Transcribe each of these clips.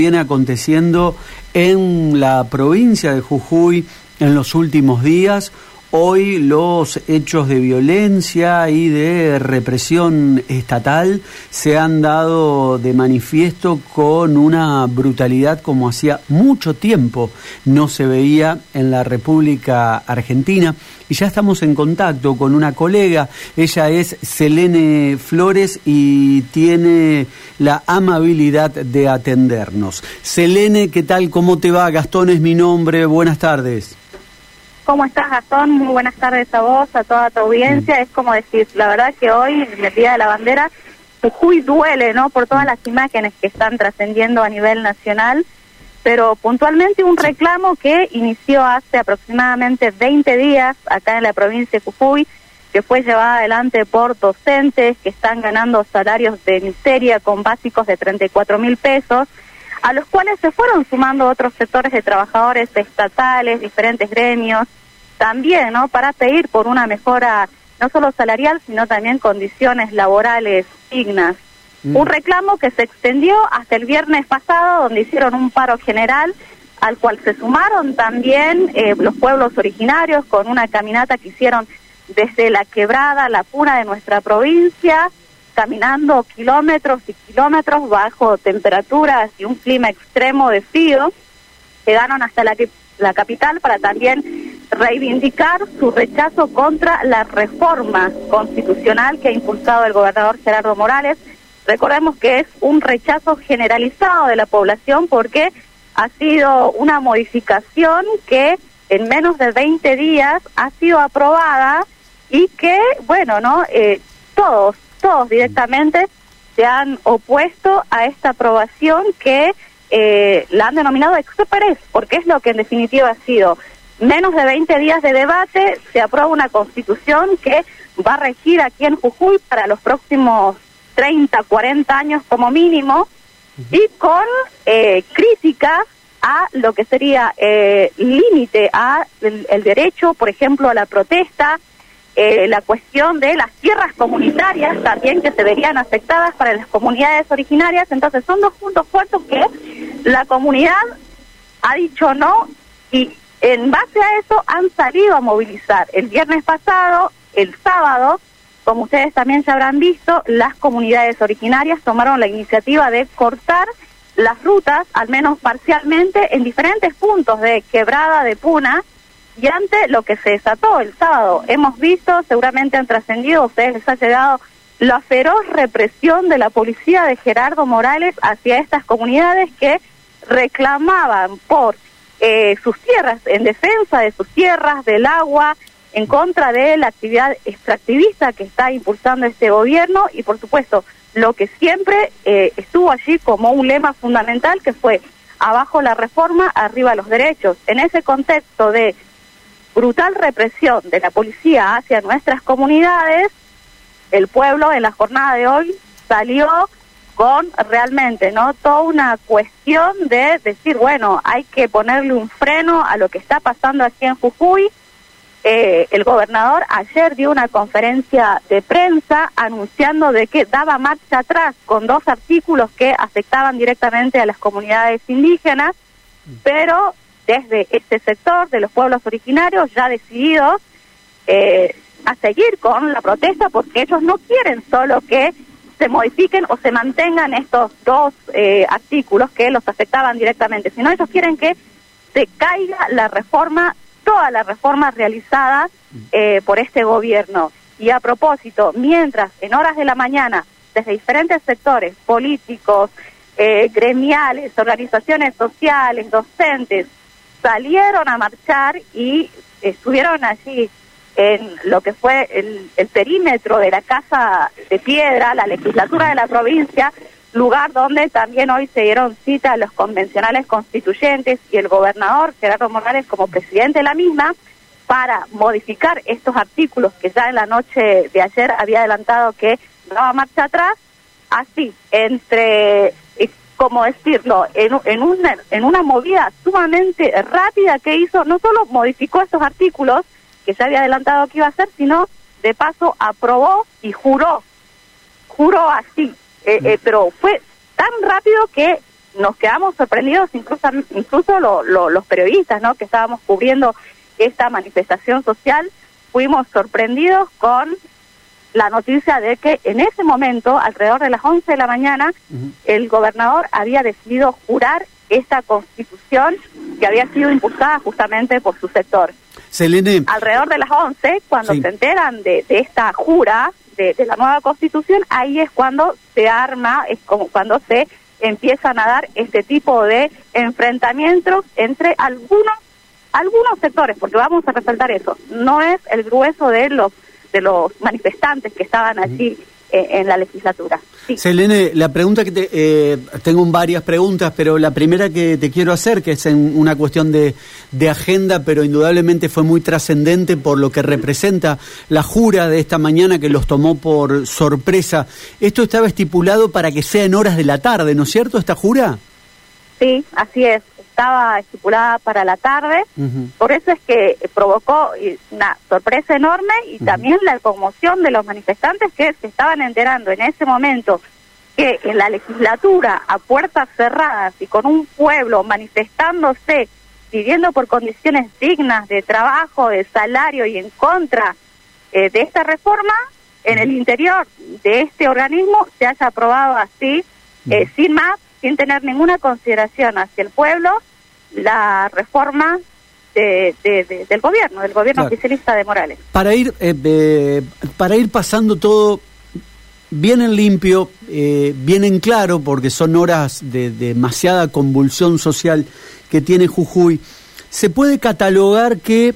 viene aconteciendo en la provincia de Jujuy en los últimos días. Hoy los hechos de violencia y de represión estatal se han dado de manifiesto con una brutalidad como hacía mucho tiempo no se veía en la República Argentina. Y ya estamos en contacto con una colega, ella es Selene Flores y tiene la amabilidad de atendernos. Selene, ¿qué tal? ¿Cómo te va? Gastón es mi nombre, buenas tardes. ¿Cómo estás, Gastón? Muy buenas tardes a vos, a toda tu audiencia. Es como decir, la verdad que hoy, en el Día de la Bandera, Jujuy duele, ¿no? Por todas las imágenes que están trascendiendo a nivel nacional, pero puntualmente un reclamo que inició hace aproximadamente 20 días acá en la provincia de Jujuy, que fue llevada adelante por docentes que están ganando salarios de miseria con básicos de 34 mil pesos, a los cuales se fueron sumando otros sectores de trabajadores estatales, diferentes gremios, también, ¿no? Para pedir por una mejora no solo salarial, sino también condiciones laborales dignas. Mm. Un reclamo que se extendió hasta el viernes pasado, donde hicieron un paro general, al cual se sumaron también eh, los pueblos originarios con una caminata que hicieron desde la quebrada, la puna de nuestra provincia, caminando kilómetros y kilómetros bajo temperaturas y un clima extremo de frío. Llegaron hasta la, la capital para también reivindicar su rechazo contra la reforma constitucional que ha impulsado el gobernador Gerardo Morales. Recordemos que es un rechazo generalizado de la población porque ha sido una modificación que en menos de 20 días ha sido aprobada y que, bueno, ¿no? Eh, todos, todos directamente se han opuesto a esta aprobación que eh, la han denominado express, porque es lo que en definitiva ha sido. Menos de 20 días de debate, se aprueba una constitución que va a regir aquí en Jujuy para los próximos 30, 40 años como mínimo, y con eh, críticas a lo que sería eh, límite a el, derecho, por ejemplo, a la protesta, eh, la cuestión de las tierras comunitarias también que se verían afectadas para las comunidades originarias. Entonces son dos puntos fuertes que la comunidad ha dicho no y en base a eso han salido a movilizar. El viernes pasado, el sábado, como ustedes también ya habrán visto, las comunidades originarias tomaron la iniciativa de cortar las rutas, al menos parcialmente, en diferentes puntos de quebrada de Puna, y ante lo que se desató el sábado. Hemos visto, seguramente han trascendido, ustedes les ha llegado la feroz represión de la policía de Gerardo Morales hacia estas comunidades que reclamaban por eh, sus tierras, en defensa de sus tierras, del agua, en contra de la actividad extractivista que está impulsando este gobierno y, por supuesto, lo que siempre eh, estuvo allí como un lema fundamental que fue abajo la reforma, arriba los derechos. En ese contexto de brutal represión de la policía hacia nuestras comunidades, el pueblo en la jornada de hoy salió con realmente no toda una cuestión de decir bueno hay que ponerle un freno a lo que está pasando aquí en Jujuy. Eh, el gobernador ayer dio una conferencia de prensa anunciando de que daba marcha atrás con dos artículos que afectaban directamente a las comunidades indígenas pero desde este sector de los pueblos originarios ya decididos eh, a seguir con la protesta porque ellos no quieren solo que se modifiquen o se mantengan estos dos eh, artículos que los afectaban directamente, sino ellos quieren que se caiga la reforma, toda la reforma realizada eh, por este gobierno. Y a propósito, mientras en horas de la mañana, desde diferentes sectores políticos, eh, gremiales, organizaciones sociales, docentes, salieron a marchar y estuvieron allí en lo que fue el, perímetro de la Casa de Piedra, la legislatura de la provincia, lugar donde también hoy se dieron cita los convencionales constituyentes y el gobernador Gerardo Morales como presidente de la misma para modificar estos artículos que ya en la noche de ayer había adelantado que daba marcha atrás, así, entre, como decirlo, en, en, una, en una movida sumamente rápida que hizo, no solo modificó estos artículos, que ya había adelantado que iba a hacer, sino de paso aprobó y juró, juró así, eh, eh, pero fue tan rápido que nos quedamos sorprendidos, incluso, incluso los periodistas ¿no? que estábamos cubriendo esta manifestación social, fuimos sorprendidos con la noticia de que en ese momento, alrededor de las 11 de la mañana, el gobernador había decidido jurar esta constitución que había sido impulsada justamente por su sector. Selene. Alrededor de las 11, cuando se enteran de, esta jura de, de, la nueva constitución, ahí es cuando se arma, es como cuando se empiezan a dar este tipo de enfrentamientos entre algunos algunos sectores, porque vamos a resaltar eso, no es el grueso de los de los manifestantes que estaban allí eh, en la legislatura. Selene, la pregunta que te, eh, tengo varias preguntas, pero la primera que te quiero hacer, que es en una cuestión de, de agenda, pero indudablemente fue muy trascendente por lo que representa la jura de esta mañana que los tomó por sorpresa. Esto estaba estipulado para que sea en horas de la tarde, ¿no es cierto, esta jura? Sí, así es estaba estipulada para la tarde, por eso es que provocó una sorpresa enorme y también la conmoción de los manifestantes que se estaban enterando en ese momento que en la legislatura, a puertas cerradas y con un pueblo manifestándose, pidiendo por condiciones dignas de trabajo, de salario y en contra eh, de esta reforma, en el interior de este organismo se haya aprobado así, eh, sin más, sin tener ninguna consideración hacia el pueblo, la reforma de, del gobierno, del gobierno oficialista de Morales. Para ir, eh, para ir pasando todo bien en limpio, eh, bien en claro, porque son horas de, demasiada convulsión social que tiene Jujuy, se puede catalogar que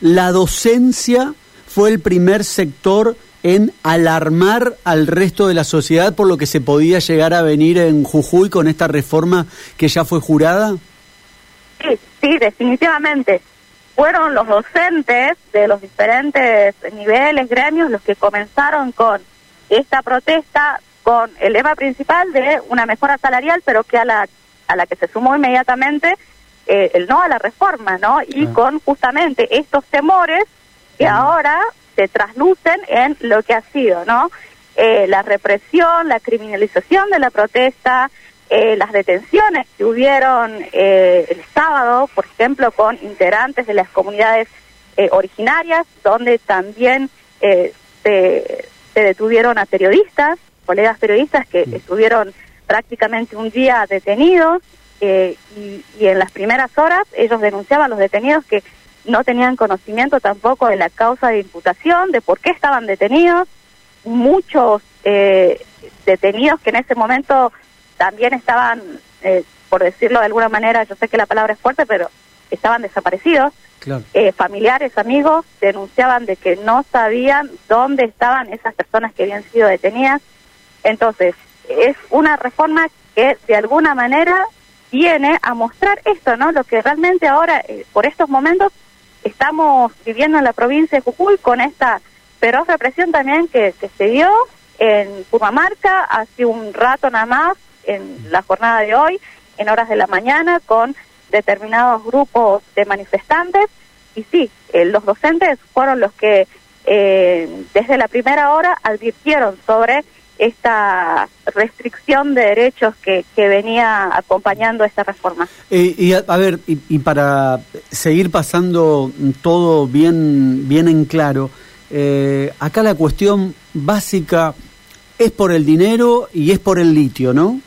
la docencia fue el primer sector en alarmar al resto de la sociedad por lo que se podía llegar a venir en Jujuy con esta reforma que ya fue jurada? Sí, sí, definitivamente. Fueron los docentes de los diferentes niveles, gremios, los que comenzaron con esta protesta, con el lema principal de una mejora salarial, pero que a la, a la que se sumó inmediatamente eh, el no a la reforma, ¿no? Y con justamente estos temores que ahora se traslucen en lo que ha sido, ¿no? Eh, la represión, la criminalización de la protesta, eh, las detenciones que hubieron eh, el sábado, por ejemplo, con integrantes de las comunidades originarias, donde también se, detuvieron a periodistas, colegas periodistas que estuvieron prácticamente un día detenidos y, y en las primeras horas ellos denunciaban a los detenidos que no tenían conocimiento tampoco de la causa de imputación, de por qué estaban detenidos. Muchos eh, detenidos que en ese momento también estaban, eh, por decirlo de alguna manera, yo sé que la palabra es fuerte, pero estaban desaparecidos. Eh, familiares, amigos, denunciaban de que no sabían dónde estaban esas personas que habían sido detenidas. Entonces, es una reforma que de alguna manera viene a mostrar esto, ¿no? Lo que realmente ahora, por estos momentos, estamos viviendo en la provincia de Jujuy con esta feroz represión también que, se dio en Purmamarca hace un rato nada más, en la jornada de hoy, en horas de la mañana, con determinados grupos de manifestantes. Y sí, eh, los docentes fueron los que eh, desde la primera hora advirtieron sobre esta restricción de derechos que, que venía acompañando esta reforma. Eh, y a, ver, y, para seguir pasando todo bien, bien en claro, eh, acá la cuestión básica es por el dinero y es por el litio, ¿no?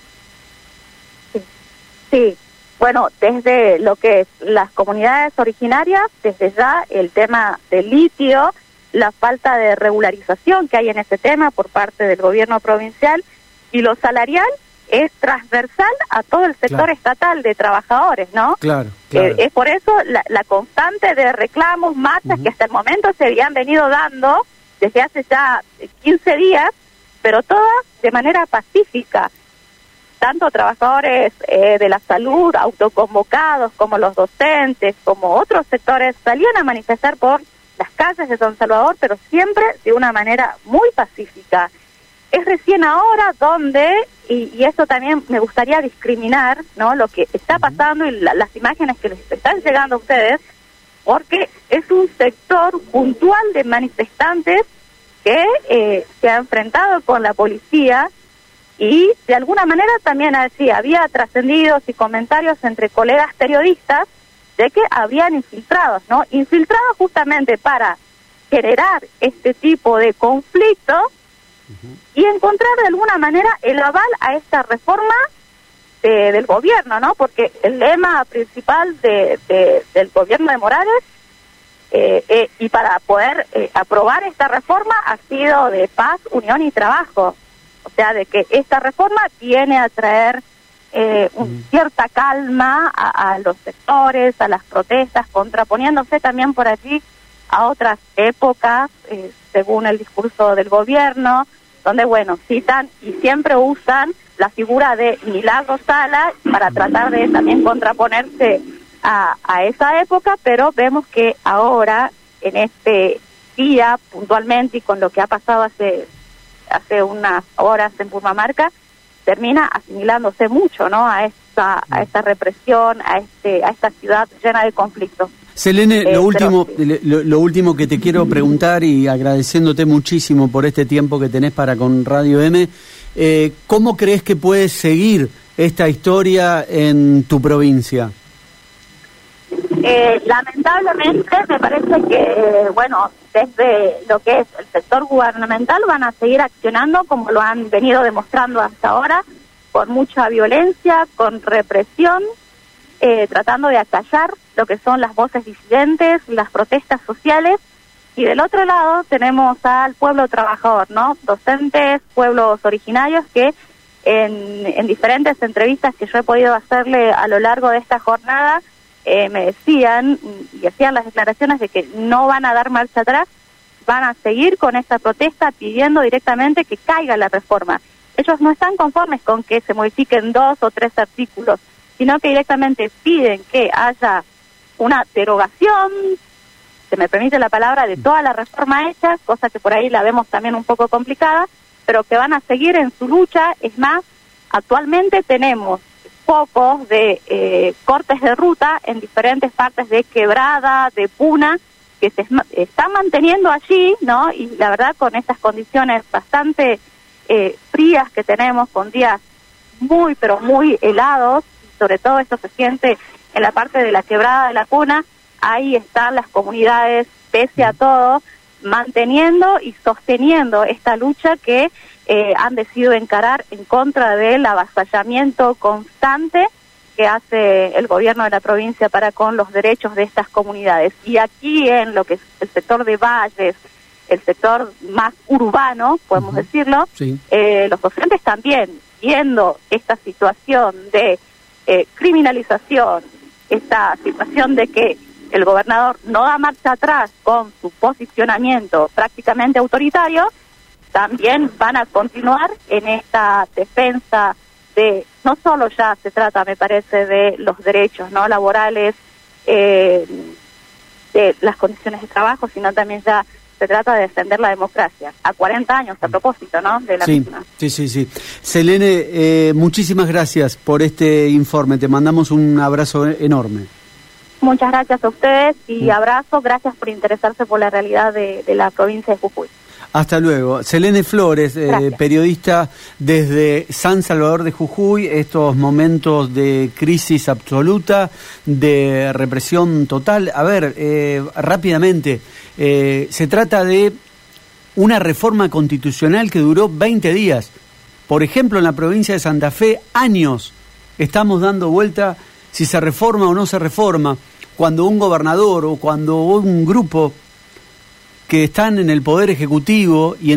Sí, bueno, desde lo que es las comunidades originarias, desde ya el tema del litio, la falta de regularización que hay en este tema por parte del gobierno provincial y lo salarial es transversal a todo el sector estatal de trabajadores, ¿no? Claro. Eh, es por eso la, constante de reclamos, marchas que hasta el momento se habían venido dando desde hace ya 15 días, pero todas de manera pacífica. Tanto trabajadores eh, de la salud, autoconvocados, como los docentes, como otros sectores, salían a manifestar por las calles de San Salvador, pero siempre de una manera muy pacífica. Es recién ahora donde, y, eso también me gustaría discriminar, ¿no? Lo que está pasando y las imágenes que les están llegando a ustedes, porque es un sector puntual de manifestantes que eh, se ha enfrentado con la policía y de alguna manera también así había trascendidos y comentarios entre colegas periodistas de que habían infiltrados, ¿no? Infiltrados justamente para generar este tipo de conflicto y encontrar de alguna manera el aval a esta reforma del gobierno, ¿no? Porque el lema principal de, del gobierno de Morales eh, eh, y para poder eh, aprobar esta reforma ha sido de paz, unión y trabajo. O sea, de que esta reforma viene a traer un, cierta calma a, a, los sectores, a las protestas, contraponiéndose también por allí a otras épocas, según el discurso del gobierno, donde, bueno, citan y siempre usan la figura de Milagro Sala para tratar de también contraponerse a, a esa época, pero vemos que ahora, en este día, puntualmente, y con lo que ha pasado hace, hace unas horas en Purmamarca, termina asimilándose mucho ¿no? a, esta, a esta represión, a, este, a esta ciudad llena de conflictos. Selene, lo, eh, último, lo, último que te quiero preguntar y agradeciéndote muchísimo por este tiempo que tenés para con Radio M, eh, ¿cómo crees que puedes seguir esta historia en tu provincia? Eh, lamentablemente me parece que, bueno, desde lo que es el sector gubernamental van a seguir accionando como lo han venido demostrando hasta ahora, con mucha violencia, con represión, eh, tratando de acallar lo que son las voces disidentes, las protestas sociales. Y del otro lado tenemos al pueblo trabajador, ¿no? Docentes, pueblos originarios que en, en diferentes entrevistas que yo he podido hacerle a lo largo de esta jornada, eh, me decían y hacían las declaraciones de que no van a dar marcha atrás, van a seguir con esta protesta pidiendo directamente que caiga la reforma. Ellos no están conformes con que se modifiquen dos o tres artículos, sino que directamente piden que haya una derogación, se me permite la palabra, de toda la reforma hecha, cosa que por ahí la vemos también un poco complicada, pero que van a seguir en su lucha. Es más, actualmente tenemos pocos de eh, cortes de ruta en diferentes partes de Quebrada, de Puna, que se están manteniendo allí, ¿no? Y la verdad con estas condiciones bastante eh, frías que tenemos, con días muy, pero muy helados, sobre todo esto se siente en la parte de la Quebrada de la Puna, ahí están las comunidades, pese a todo, manteniendo y sosteniendo esta lucha que eh, han decidido encarar en contra del avasallamiento constante que hace el gobierno de la provincia para con los derechos de estas comunidades. Y aquí en lo que es el sector de valles, el sector más urbano, podemos decirlo, eh, los docentes también, viendo esta situación de eh, criminalización, esta situación de que el gobernador no da marcha atrás con su posicionamiento prácticamente autoritario, también van a continuar en esta defensa de, no solo ya se trata, me parece, de los derechos no laborales, eh, de las condiciones de trabajo, sino también ya se trata de defender la democracia, a 40 años a propósito, ¿no? De la sí, Sí, sí, sí. Selene, eh, muchísimas gracias por este informe, te mandamos un abrazo enorme. Muchas gracias a ustedes y mm. abrazo, gracias por interesarse por la realidad de la provincia de Jujuy. Hasta luego. Selene Flores, eh, periodista desde San Salvador de Jujuy, estos momentos de crisis absoluta, de represión total. A ver, eh, rápidamente, eh, se trata de una reforma constitucional que duró 20 días. Por ejemplo, en la provincia de Santa Fe, años estamos dando vuelta si se reforma o no se reforma. Cuando un gobernador o cuando un grupo que están en el Poder Ejecutivo y en